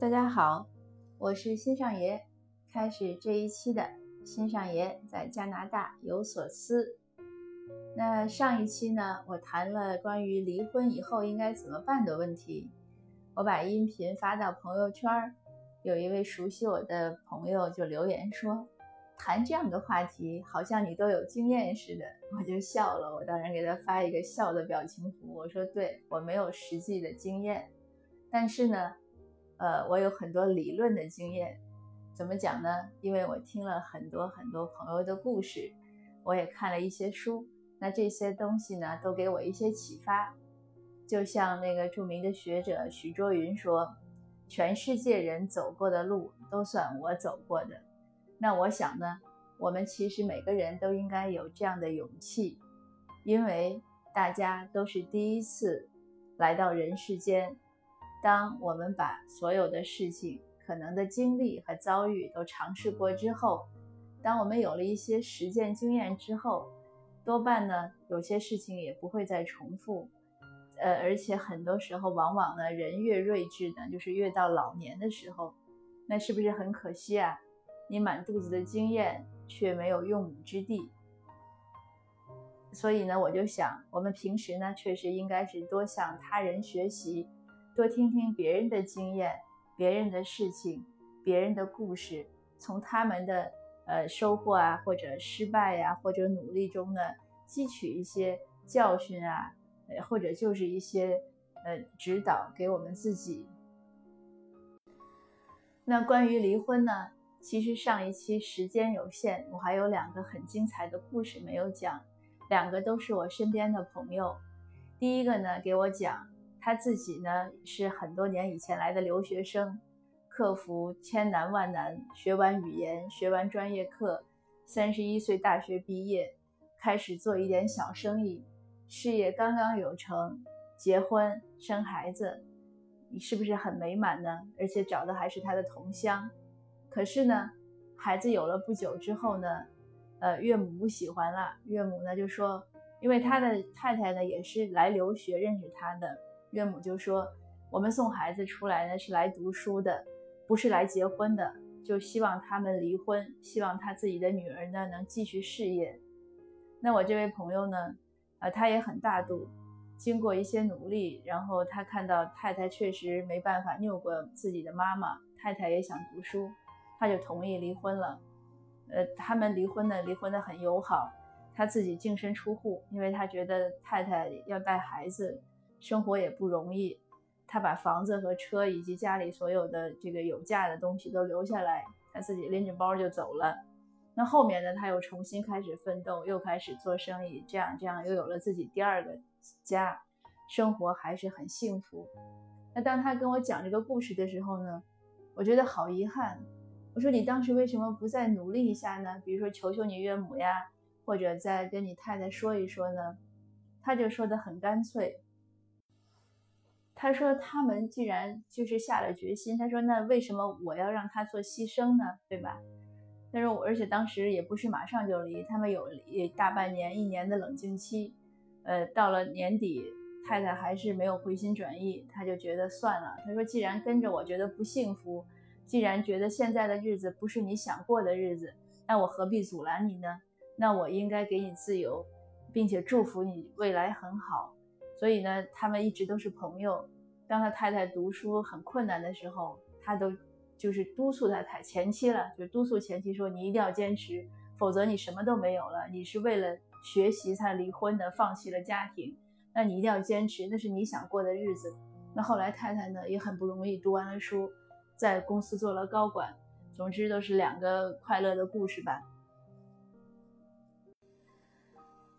大家好，我是新上爷，开始这一期的新上爷在加拿大有所思。那上一期呢，我谈了关于离婚以后应该怎么办的问题，我把音频发到朋友圈，有一位熟悉我的朋友就留言说，谈这样的话题好像你都有经验似的，我就笑了，我当然给他发一个笑的表情符，我说对我没有实际的经验，但是呢。呃，我有很多理论的经验，怎么讲呢？因为我听了很多很多朋友的故事，我也看了一些书，那这些东西呢，都给我一些启发。就像那个著名的学者徐卓云说：“全世界人走过的路，都算我走过的。”那我想呢，我们其实每个人都应该有这样的勇气，因为大家都是第一次来到人世间。当我们把所有的事情、可能的经历和遭遇都尝试过之后，当我们有了一些实践经验之后，多半呢，有些事情也不会再重复。呃，而且很多时候，往往呢，人越睿智呢，就是越到老年的时候，那是不是很可惜啊？你满肚子的经验却没有用武之地。所以呢，我就想，我们平时呢，确实应该是多向他人学习。多听听别人的经验、别人的事情、别人的故事，从他们的呃收获啊，或者失败呀，或者努力中呢，汲取一些教训啊，或者就是一些呃指导给我们自己。那关于离婚呢，其实上一期时间有限，我还有两个很精彩的故事没有讲，两个都是我身边的朋友。第一个呢，给我讲。他自己呢是很多年以前来的留学生，克服千难万难，学完语言，学完专业课，三十一岁大学毕业，开始做一点小生意，事业刚刚有成，结婚生孩子，你是不是很美满呢？而且找的还是他的同乡。可是呢，孩子有了不久之后呢，呃，岳母不喜欢了，岳母呢就说，因为他的太太呢也是来留学认识他的。岳母就说：“我们送孩子出来呢，是来读书的，不是来结婚的。就希望他们离婚，希望他自己的女儿呢能继续事业。那我这位朋友呢，呃，他也很大度，经过一些努力，然后他看到太太确实没办法拗过自己的妈妈，太太也想读书，他就同意离婚了。呃，他们离婚呢，离婚的很友好，他自己净身出户，因为他觉得太太要带孩子。”生活也不容易，他把房子和车以及家里所有的这个有价的东西都留下来，他自己拎着包就走了。那后面呢，他又重新开始奋斗，又开始做生意，这样这样又有了自己第二个家，生活还是很幸福。那当他跟我讲这个故事的时候呢，我觉得好遗憾。我说你当时为什么不再努力一下呢？比如说求求你岳母呀，或者再跟你太太说一说呢？他就说的很干脆。他说：“他们既然就是下了决心，他说那为什么我要让他做牺牲呢？对吧？他说我，而且当时也不是马上就离，他们有大半年、一年的冷静期。呃，到了年底，太太还是没有回心转意，他就觉得算了。他说，既然跟着我觉得不幸福，既然觉得现在的日子不是你想过的日子，那我何必阻拦你呢？那我应该给你自由，并且祝福你未来很好。”所以呢，他们一直都是朋友。当他太太读书很困难的时候，他都就是督促他太前妻了，就督促前妻说：“你一定要坚持，否则你什么都没有了。你是为了学习才离婚的，放弃了家庭，那你一定要坚持，那是你想过的日子。”那后来太太呢也很不容易，读完了书，在公司做了高管。总之都是两个快乐的故事吧。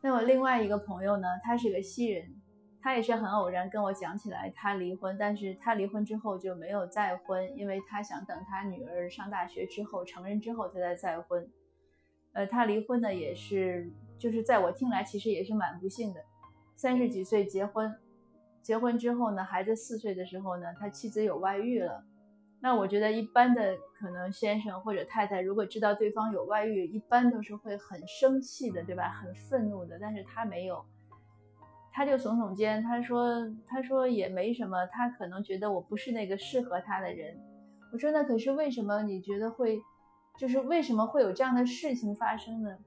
那我另外一个朋友呢，他是个西人。他也是很偶然跟我讲起来，他离婚，但是他离婚之后就没有再婚，因为他想等他女儿上大学之后成人之后他再再婚。呃，他离婚呢也是，就是在我听来其实也是蛮不幸的，三十几岁结婚，结婚之后呢，孩子四岁的时候呢，他妻子有外遇了。那我觉得一般的可能先生或者太太如果知道对方有外遇，一般都是会很生气的，对吧？很愤怒的，但是他没有。他就耸耸肩，他说：“他说也没什么，他可能觉得我不是那个适合他的人。”我说：“那可是为什么？你觉得会，就是为什么会有这样的事情发生呢？”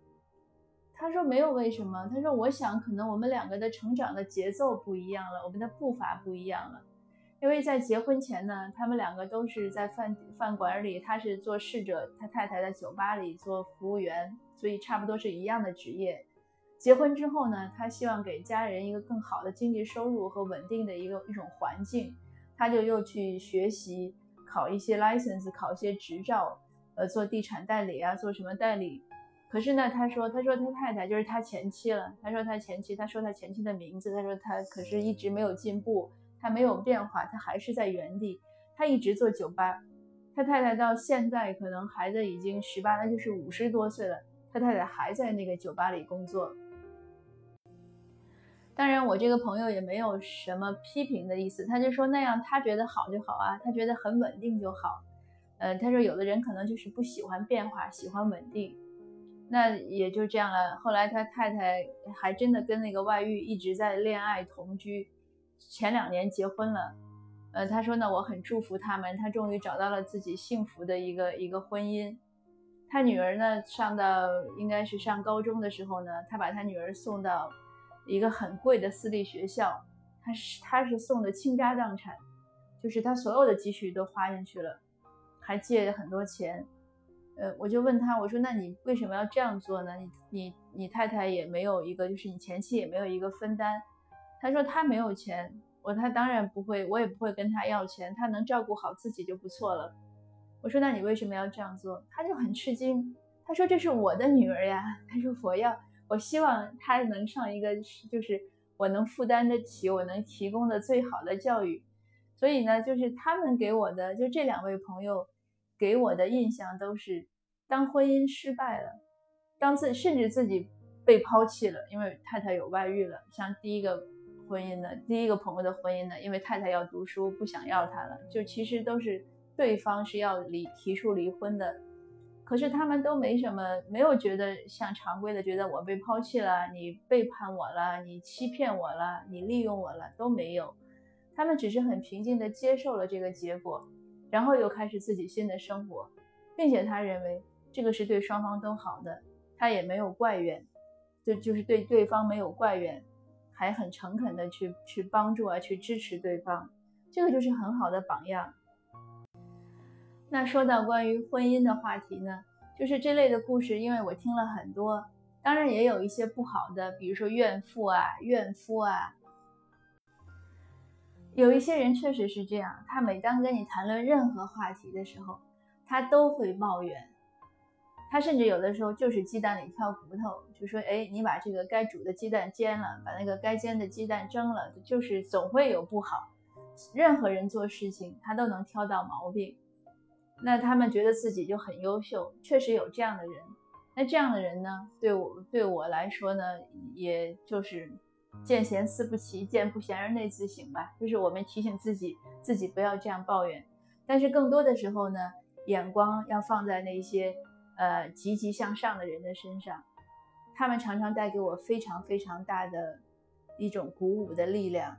他说：“没有为什么。”他说：“我想可能我们两个的成长的节奏不一样了，我们的步伐不一样了。因为在结婚前呢，他们两个都是在饭饭馆里，他是做侍者，他太太在酒吧里做服务员，所以差不多是一样的职业。”结婚之后呢，他希望给家人一个更好的经济收入和稳定的一个一种环境，他就又去学习考一些 license，考一些执照，呃，做地产代理啊，做什么代理。可是呢，他说，他说他太太就是他前妻了。他说他前妻，他说他前妻的名字，他说他可是一直没有进步，他没有变化，他还是在原地，他一直做酒吧。他太太到现在可能孩子已经十八，那就是五十多岁了，他太太还在那个酒吧里工作。当然，我这个朋友也没有什么批评的意思，他就说那样他觉得好就好啊，他觉得很稳定就好。呃，他说有的人可能就是不喜欢变化，喜欢稳定，那也就这样了。后来他太太还真的跟那个外遇一直在恋爱同居，前两年结婚了。呃，他说呢，我很祝福他们，他终于找到了自己幸福的一个一个婚姻。他女儿呢，上到应该是上高中的时候呢，他把他女儿送到。一个很贵的私立学校，他是他是送的倾家荡产，就是他所有的积蓄都花进去了，还借了很多钱。呃，我就问他，我说那你为什么要这样做呢？你你你太太也没有一个，就是你前妻也没有一个分担。他说他没有钱，我他当然不会，我也不会跟他要钱，他能照顾好自己就不错了。我说那你为什么要这样做？他就很吃惊，他说这是我的女儿呀，他说我要。我希望他能上一个，就是我能负担得起，我能提供的最好的教育。所以呢，就是他们给我的，就这两位朋友给我的印象都是，当婚姻失败了，当自甚至自己被抛弃了，因为太太有外遇了。像第一个婚姻的，第一个朋友的婚姻呢，因为太太要读书，不想要他了，就其实都是对方是要离提出离婚的。可是他们都没什么，没有觉得像常规的觉得我被抛弃了，你背叛我了，你欺骗我了，你利用我了，都没有。他们只是很平静地接受了这个结果，然后又开始自己新的生活，并且他认为这个是对双方都好的，他也没有怪怨，就就是对对方没有怪怨，还很诚恳地去去帮助啊，去支持对方，这个就是很好的榜样。那说到关于婚姻的话题呢，就是这类的故事，因为我听了很多，当然也有一些不好的，比如说怨妇啊、怨夫啊。有一些人确实是这样，他每当跟你谈论任何话题的时候，他都会抱怨，他甚至有的时候就是鸡蛋里挑骨头，就说：“哎，你把这个该煮的鸡蛋煎了，把那个该煎的鸡蛋蒸了，就是总会有不好。”任何人做事情，他都能挑到毛病。那他们觉得自己就很优秀，确实有这样的人。那这样的人呢，对我对我来说呢，也就是见贤思不齐，见不贤而内自省吧。就是我们提醒自己，自己不要这样抱怨。但是更多的时候呢，眼光要放在那些呃积极向上的人的身上，他们常常带给我非常非常大的一种鼓舞的力量，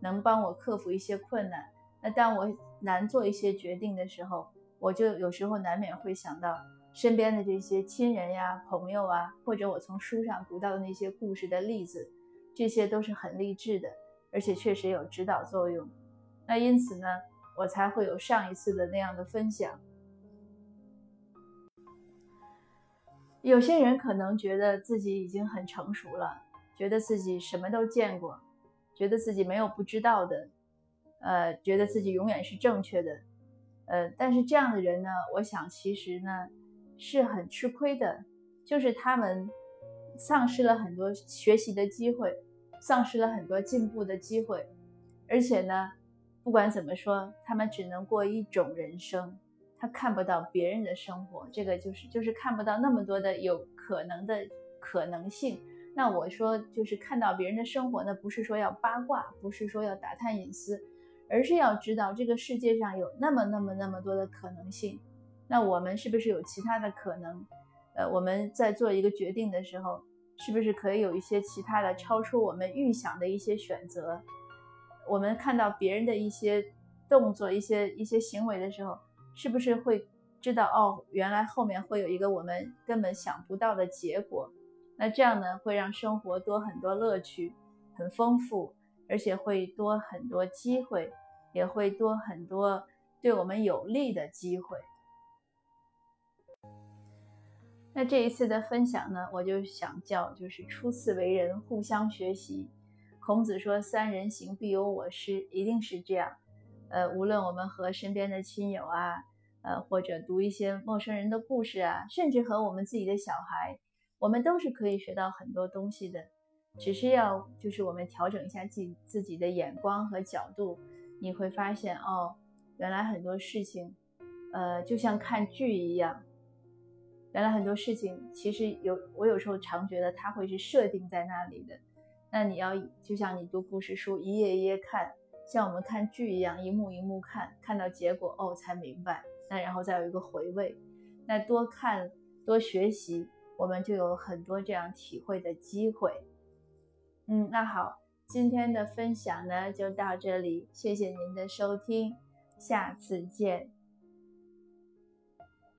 能帮我克服一些困难。那当我难做一些决定的时候，我就有时候难免会想到身边的这些亲人呀、朋友啊，或者我从书上读到的那些故事的例子，这些都是很励志的，而且确实有指导作用。那因此呢，我才会有上一次的那样的分享。有些人可能觉得自己已经很成熟了，觉得自己什么都见过，觉得自己没有不知道的，呃，觉得自己永远是正确的。呃，但是这样的人呢，我想其实呢是很吃亏的，就是他们丧失了很多学习的机会，丧失了很多进步的机会，而且呢，不管怎么说，他们只能过一种人生，他看不到别人的生活，这个就是就是看不到那么多的有可能的可能性。那我说就是看到别人的生活呢，不是说要八卦，不是说要打探隐私。而是要知道这个世界上有那么那么那么多的可能性，那我们是不是有其他的可能？呃，我们在做一个决定的时候，是不是可以有一些其他的超出我们预想的一些选择？我们看到别人的一些动作、一些一些行为的时候，是不是会知道哦，原来后面会有一个我们根本想不到的结果？那这样呢，会让生活多很多乐趣，很丰富，而且会多很多机会，也会多很多对我们有利的机会。那这一次的分享呢，我就想叫就是初次为人，互相学习。孔子说：“三人行，必有我师。”一定是这样。呃，无论我们和身边的亲友啊，呃，或者读一些陌生人的故事啊，甚至和我们自己的小孩，我们都是可以学到很多东西的。只是要就是我们调整一下自己自己的眼光和角度，你会发现哦，原来很多事情，呃，就像看剧一样。原来很多事情其实有，我有时候常觉得它会是设定在那里的。那你要就像你读故事书，一页一页看，像我们看剧一样，一幕一幕看，看到结果哦才明白。那然后再有一个回味，那多看多学习，我们就有很多这样体会的机会。嗯，那好，今天的分享呢就到这里，谢谢您的收听，下次见。